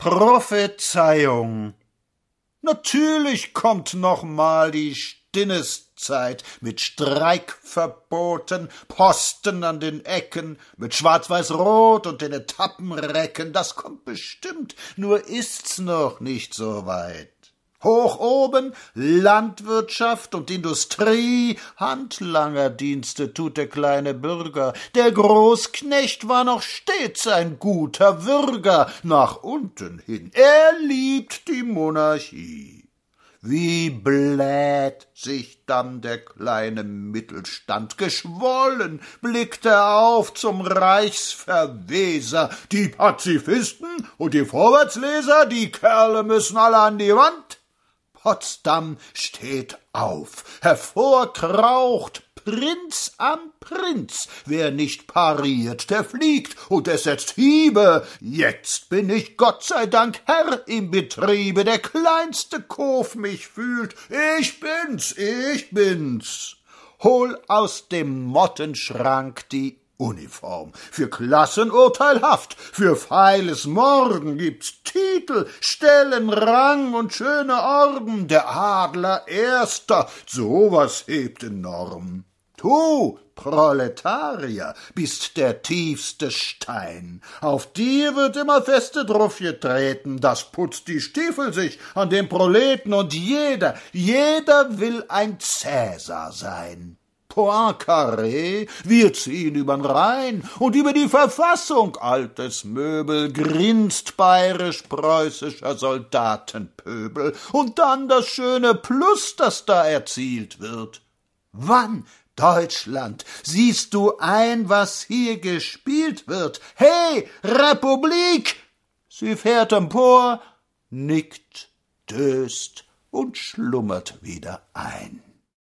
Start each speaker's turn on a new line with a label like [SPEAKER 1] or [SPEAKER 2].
[SPEAKER 1] Prophezeiung. Natürlich kommt noch mal die Stinneszeit mit Streikverboten, Posten an den Ecken, mit Schwarz-Weiß-Rot und den Etappenrecken. Das kommt bestimmt, nur ist's noch nicht so weit. Hoch oben Landwirtschaft und Industrie, Handlangerdienste tut der kleine Bürger, der Großknecht war noch stets ein guter Bürger, nach unten hin, er liebt die Monarchie. Wie bläht sich dann der kleine Mittelstand? Geschwollen, blickt er auf zum Reichsverweser, die Pazifisten und die Vorwärtsleser, die Kerle müssen alle an die Wand, Potsdam steht auf, hervorkraucht Prinz am Prinz. Wer nicht pariert, der fliegt, und es setzt Hiebe. Jetzt bin ich Gott sei Dank Herr im Betriebe, der kleinste Kof mich fühlt. Ich bin's, ich bin's. Hol aus dem Mottenschrank die Uniform. Für Klassenurteilhaft, für feiles Morden gibt's Titel, Stellen, Rang und schöne Orden. Der Adler Erster, sowas hebt enorm. Du, Proletarier, bist der tiefste Stein. Auf dir wird immer feste drauf getreten, das putzt die Stiefel sich an den Proleten und jeder, jeder will ein Cäsar sein. Poincaré, wir ziehen übern Rhein und über die Verfassung, altes Möbel, grinst bayerisch-preußischer Soldatenpöbel, und dann das schöne Plus, das da erzielt wird. Wann, Deutschland, siehst du ein, was hier gespielt wird? Hey, Republik! Sie fährt empor, nickt, döst und schlummert wieder ein.